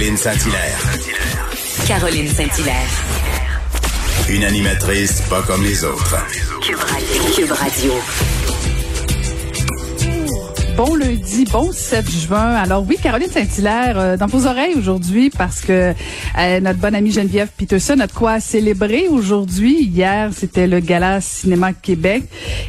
Caroline Saint-Hilaire. Caroline Saint-Hilaire. Une animatrice pas comme les autres. Cube Radio. Cube Radio. Bon lundi, bon 7 juin. Alors oui, Caroline Saint-Hilaire, euh, dans vos oreilles aujourd'hui, parce que euh, notre bonne amie Geneviève Peterson a de quoi célébrer aujourd'hui. Hier, c'était le Gala Cinéma Québec.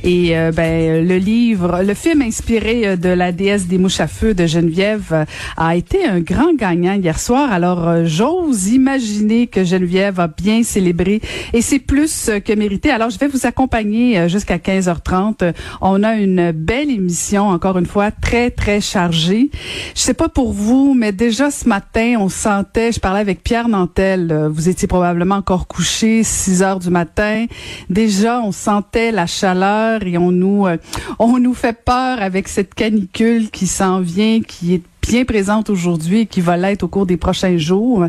Et euh, ben, le livre, le film inspiré de la déesse des mouches à feu de Geneviève a été un grand gagnant hier soir. Alors j'ose imaginer que Geneviève a bien célébré. Et c'est plus que mérité. Alors je vais vous accompagner jusqu'à 15h30. On a une belle émission, encore une fois très, très chargé. Je sais pas pour vous, mais déjà ce matin, on sentait, je parlais avec Pierre Nantel, euh, vous étiez probablement encore couché, 6 heures du matin. Déjà, on sentait la chaleur et on nous, euh, on nous fait peur avec cette canicule qui s'en vient, qui est bien présente aujourd'hui et qui va l'être au cours des prochains jours.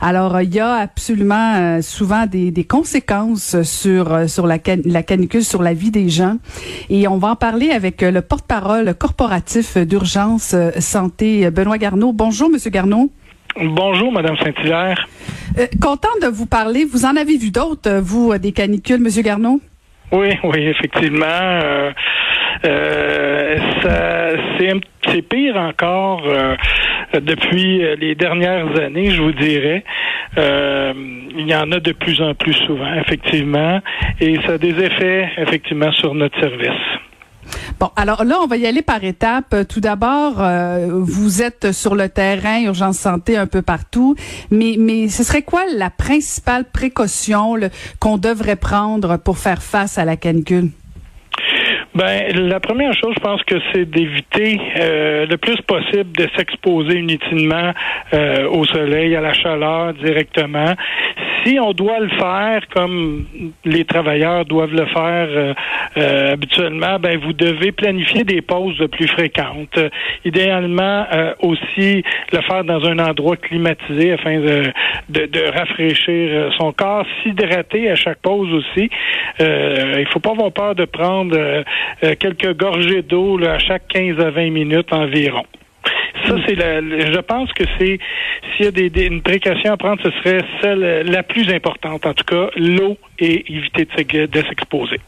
Alors, il y a absolument euh, souvent des, des, conséquences sur euh, sur la, la canicule, sur la vie des gens. Et on va en parler avec euh, le porte-parole corporatif d'urgence santé, Benoît Garneau. Bonjour, Monsieur Garneau. Bonjour, Madame Saint-Hilaire. content de vous parler. Vous en avez vu d'autres, vous, des canicules, Monsieur Garneau? Oui, oui, effectivement. Euh, c'est pire encore euh, depuis les dernières années, je vous dirais. Euh, il y en a de plus en plus souvent, effectivement, et ça a des effets, effectivement, sur notre service. Bon, alors là, on va y aller par étapes. Tout d'abord, vous êtes sur le terrain, urgence santé un peu partout, mais, mais ce serait quoi la principale précaution qu'on devrait prendre pour faire face à la canicule? Ben, la première chose, je pense que c'est d'éviter euh, le plus possible de s'exposer inutilement euh, au soleil, à la chaleur directement. Si on doit le faire comme les travailleurs doivent le faire euh, euh habituellement, ben vous devez planifier des pauses plus fréquentes. idéalement aussi le faire dans un endroit climatisé afin de, de, de rafraîchir son corps, s'hydrater à chaque pause aussi. il faut pas avoir peur de prendre euh, quelques gorgées d'eau à chaque 15 à 20 minutes environ. Ça, c'est la, je pense que c'est s'il y a des, une précaution à prendre, ce serait celle la plus importante. En tout cas, l'eau et éviter de, s'exposer.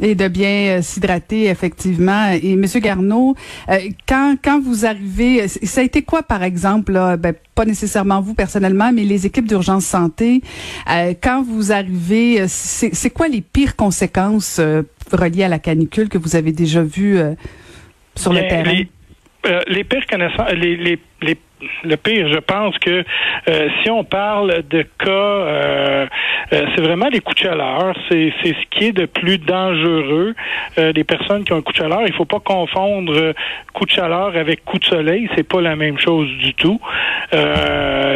Et de bien euh, s'hydrater, effectivement. Et Monsieur Garneau, euh, quand quand vous arrivez, ça a été quoi, par exemple, ben, pas nécessairement vous personnellement, mais les équipes d'urgence santé, quand vous arrivez, c'est quoi les pires conséquences reliées à la canicule que vous avez déjà vues sur le terrain? Les, euh, les pires connaissances, les, les, les le pire, je pense que euh, si on parle de cas, euh, euh, c'est vraiment les coups de chaleur. C'est, c'est ce qui est de plus dangereux. les personnes qui ont un coup de chaleur, il faut pas confondre coup de chaleur avec coup de soleil. C'est pas la même chose du tout.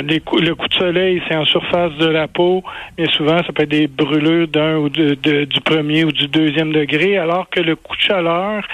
Les le coup de soleil, c'est en surface de la peau, mais souvent ça peut être des brûlures d'un ou de, du premier ou du deuxième degré, alors que le coup de chaleur,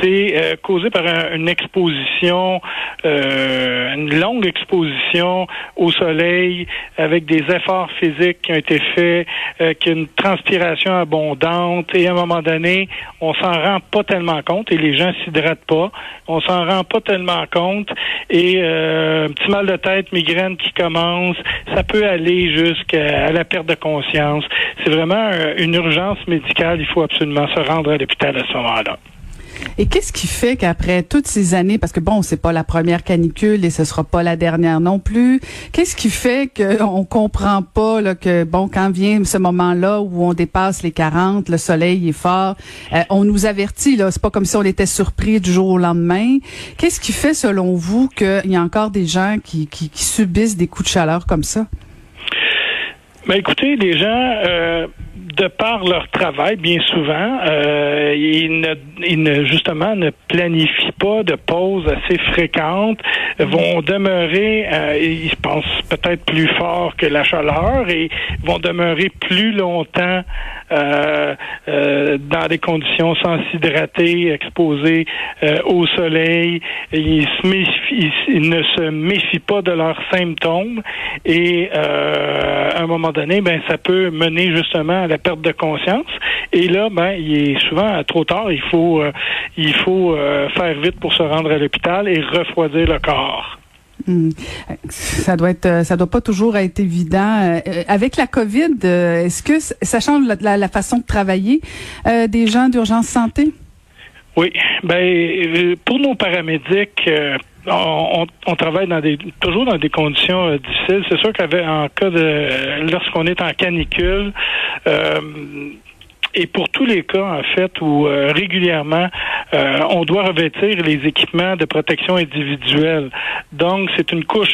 c'est causé par une exposition, une longue exposition au soleil avec des efforts physiques qui ont été faits, euh, qui une transpiration abondante et à un moment donné, on s'en rend pas tellement compte et les gens s'hydratent pas. On s'en rend pas tellement compte et euh, un petit mal de tête, migraine commence, ça peut aller jusqu'à la perte de conscience. C'est vraiment euh, une urgence médicale. Il faut absolument se rendre à l'hôpital à ce moment-là. Et qu'est-ce qui fait qu'après toutes ces années, parce que bon, c'est pas la première canicule et ce sera pas la dernière non plus, qu'est-ce qui fait qu'on comprend pas là, que bon, quand vient ce moment-là où on dépasse les 40, le soleil est fort, euh, on nous avertit là, c'est pas comme si on était surpris du jour au lendemain. Qu'est-ce qui fait selon vous qu'il y a encore des gens qui, subissent des coups de chaleur comme ça? Ben écoutez, les gens euh, de par leur travail, bien souvent, euh, ils, ne, ils ne justement ne planifient pas de pauses assez fréquentes, vont demeurer, euh, ils pensent peut-être plus fort que la chaleur et vont demeurer plus longtemps euh, euh, dans des conditions sans s'hydrater, exposés euh, au soleil. Ils, se méfient, ils, ne se méfient pas de leurs symptômes et à un moment donné, ben ça peut mener justement à la perte de conscience. Et là, ben il est souvent trop tard. Il faut il faut faire vite pour se rendre à l'hôpital et refroidir le corps. Hmm. Ça doit être, ça doit pas toujours être évident. Euh, avec la COVID, euh, est-ce que ça change la, façon de travailler euh, des gens d'urgence santé? Oui, ben pour nos paramédics, on, travaille dans des toujours dans des conditions difficiles. C'est sûr qu'en cas de lorsqu'on est en canicule, et pour tous les cas, en fait, où euh, régulièrement, euh, on doit revêtir les équipements de protection individuelle. Donc, c'est une couche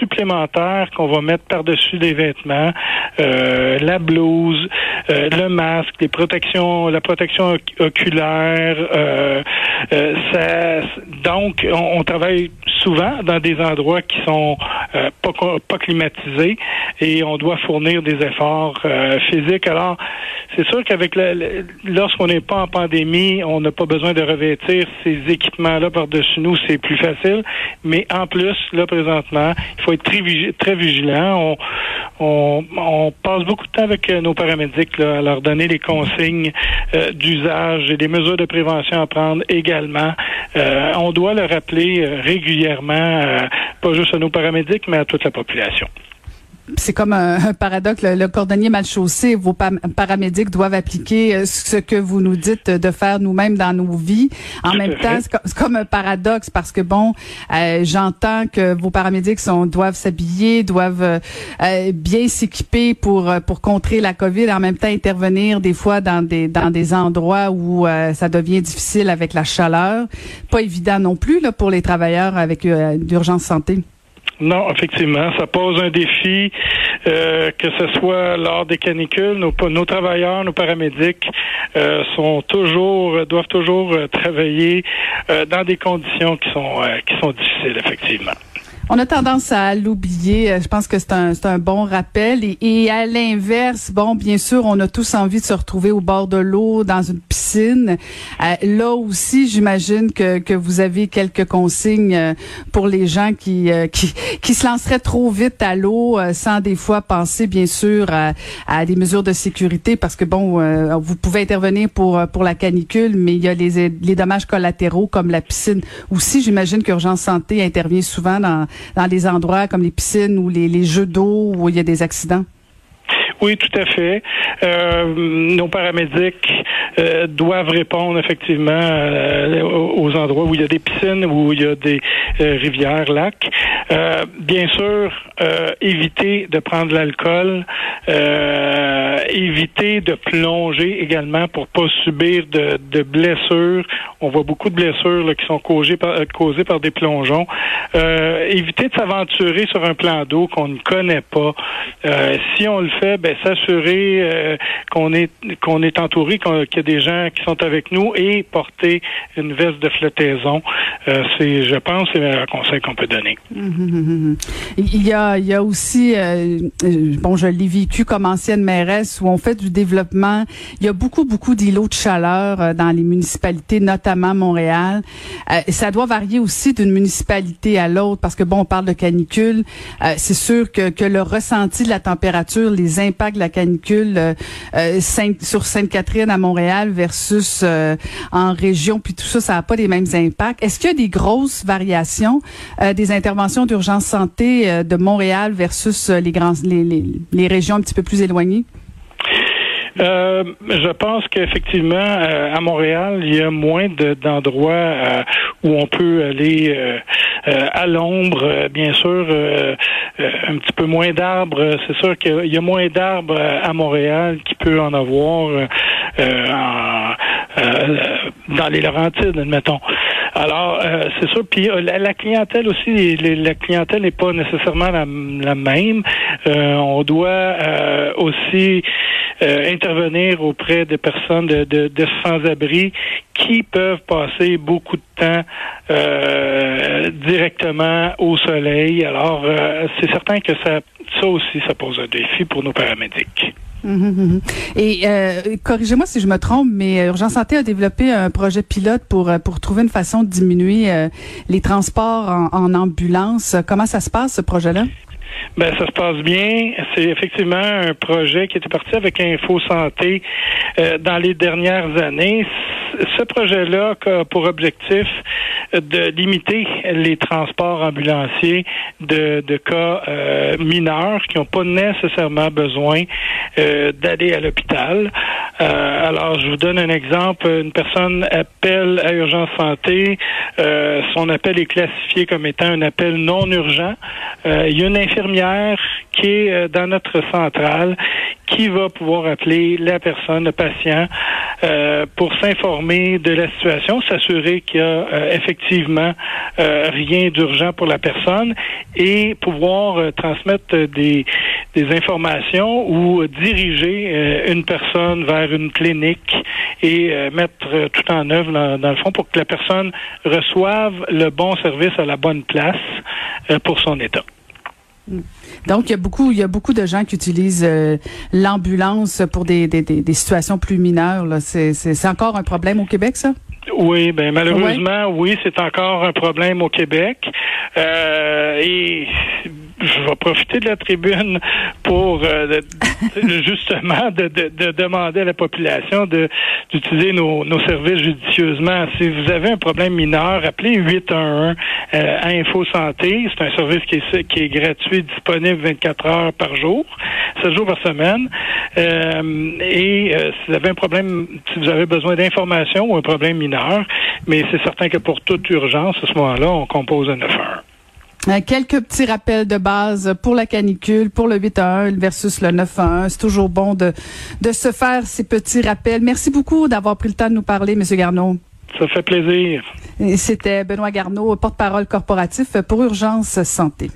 supplémentaire qu'on va mettre par-dessus les vêtements, euh, la blouse, le masque, les protections, la protection oculaire. Ça, donc, on, on, travaille souvent dans des endroits qui sont pas, pas climatisés et on doit fournir des efforts physiques. Alors, c'est sûr qu'avec lorsqu'on n'est pas en pandémie, on n'a pas besoin de revêtir ces équipements-là par-dessus nous, c'est plus facile. Mais en plus, là, présentement, il faut être très, vigilant. On, passe beaucoup de temps avec euh, nos paramédics à leur donner les consignes euh, d'usage et des mesures de prévention à prendre également. Euh, on doit le rappeler régulièrement, pas juste à nos paramédics, mais à toute la population c'est comme un, paradoxe. Le, cordonnier mal chaussé, vos paramédics doivent appliquer euh, ce que vous nous dites de faire nous-mêmes dans nos vies. En même temps, c'est comme un paradoxe parce que bon, euh, j'entends que vos paramédics sont, doivent s'habiller, doivent euh, bien s'équiper pour pour contrer la COVID, en même temps intervenir des fois dans des dans des endroits où ça devient difficile avec la chaleur. Pas évident non plus là pour les travailleurs avec d'urgence santé. Non, effectivement, ça pose un défi, euh, que ce soit lors des canicules, nos, nos travailleurs, nos paramédics euh, sont toujours, doivent toujours euh, travailler dans des conditions qui sont qui sont difficiles, effectivement. On a tendance à l'oublier. Euh, je pense que c'est un, un bon rappel. Et, à l'inverse, bon, bien sûr, on a tous envie de se retrouver au bord de l'eau, dans une piscine. Euh, là aussi, j'imagine que, que vous avez quelques consignes euh, pour les gens qui, qui, qui se lanceraient trop vite à l'eau sans des fois penser, bien sûr, à, à, des mesures de sécurité parce que, bon, vous pouvez intervenir pour, pour la canicule, mais il y a les, les dommages collatéraux comme la piscine. Aussi, j'imagine qu'Urgence Santé intervient souvent dans dans des endroits comme les piscines ou les, jeux d'eau où il y a des accidents? Oui, tout à fait. Euh, nos paramédics euh, doivent répondre effectivement euh, aux endroits où il y a des piscines, où il y a des rivières, lacs. Bien sûr, éviter de prendre l'alcool, éviter de plonger également pour pas subir de, de blessures. On voit beaucoup de blessures qui sont causées par, causées par des plongeons. éviter de s'aventurer sur un plan d'eau qu'on ne connaît pas. si on le fait, ben s'assurer euh, qu'on est qu'on est entouré, qu'il y a des gens qui sont avec nous et porter une veste de flottaison. Euh, c'est, je pense, c'est le conseil qu'on peut donner. Il y a, il y a aussi, euh, bon, je l'ai vécu comme ancienne mairesse où on fait du développement. Il y a beaucoup, beaucoup d'îlots de chaleur dans les municipalités, notamment Montréal. ça doit varier aussi d'une municipalité à l'autre parce que bon, on parle de canicule. c'est sûr que, que le ressenti de la température, les impacts de la canicule euh, euh, sur Sainte-Catherine à Montréal versus euh, en région, puis tout ça, ça n'a pas les mêmes impacts. Est-ce qu'il y a des grosses variations des interventions d'urgence santé de Montréal versus les, grands, les, les, régions un petit peu plus éloignées? je pense qu'effectivement, à Montréal, il y a moins d'endroits où on peut aller à l'ombre, bien sûr, euh, un petit peu moins d'arbres. C'est sûr qu'il y a moins d'arbres à Montréal qu'il peut en avoir euh, euh, dans les Laurentides, admettons. Alors, c'est sûr. Puis la, clientèle aussi, la clientèle n'est pas nécessairement la, même. on doit aussi intervenir auprès des personnes de, de, de sans-abri qui peuvent passer beaucoup de temps euh, directement au soleil. Alors, euh, c'est certain que ça, ça aussi, ça pose un défi pour nos paramédics. Hum, hum, hum, Et euh, corrigez-moi si je me trompe, mais Urgence Santé a développé un projet pilote pour pour trouver une façon de diminuer les transports en, en ambulance. Comment ça se passe ce projet-là? Ben, ça se passe bien. C'est effectivement un projet qui était parti avec Info Santé euh, dans les dernières années. Ce projet-là a pour objectif de limiter les transports ambulanciers de, de cas euh, mineurs qui n'ont pas nécessairement besoin euh, d'aller à l'hôpital. Euh, alors, je vous donne un exemple. Une personne appelle à Urgence Santé. son appel est classifié comme étant un appel non urgent. il y a une infirmière qui est dans notre centrale qui va pouvoir appeler la personne, le patient, euh, pour s'informer de la situation, s'assurer qu'il y a euh, effectivement euh, rien d'urgent pour la personne et pouvoir transmettre des, des informations ou diriger une personne vers une clinique et mettre tout en œuvre dans, dans, le fond pour que la personne reçoive le bon service à la bonne place pour son état. Donc, il y a beaucoup, il y a beaucoup de gens qui utilisent euh, l'ambulance pour des, des, des, situations plus mineures. C'est encore un problème au Québec, ça? Oui, ben malheureusement, oui, c'est encore un problème au Québec. Euh, et je vais profiter de la tribune pour euh, justement de, demander à la population de d'utiliser nos, services judicieusement. Si vous avez un problème mineur, appelez 811 euh, à Info Santé. C'est un service qui est, qui est gratuit, disponible 24 heures par jour, 7 jours par semaine. Euh, et si vous avez un problème, si vous avez besoin d'informations ou un problème mineur, mais c'est certain que pour toute urgence, à ce moment-là, on compose un 911. Euh, quelques petits rappels de base pour la canicule, pour le 8 à 1 versus le 9 à 1. C'est toujours bon de, de se faire ces petits rappels. Merci beaucoup d'avoir pris le temps de nous parler, Monsieur Garneau. Ça fait plaisir. C'était Benoît Garneau, porte-parole corporatif pour Urgence Santé.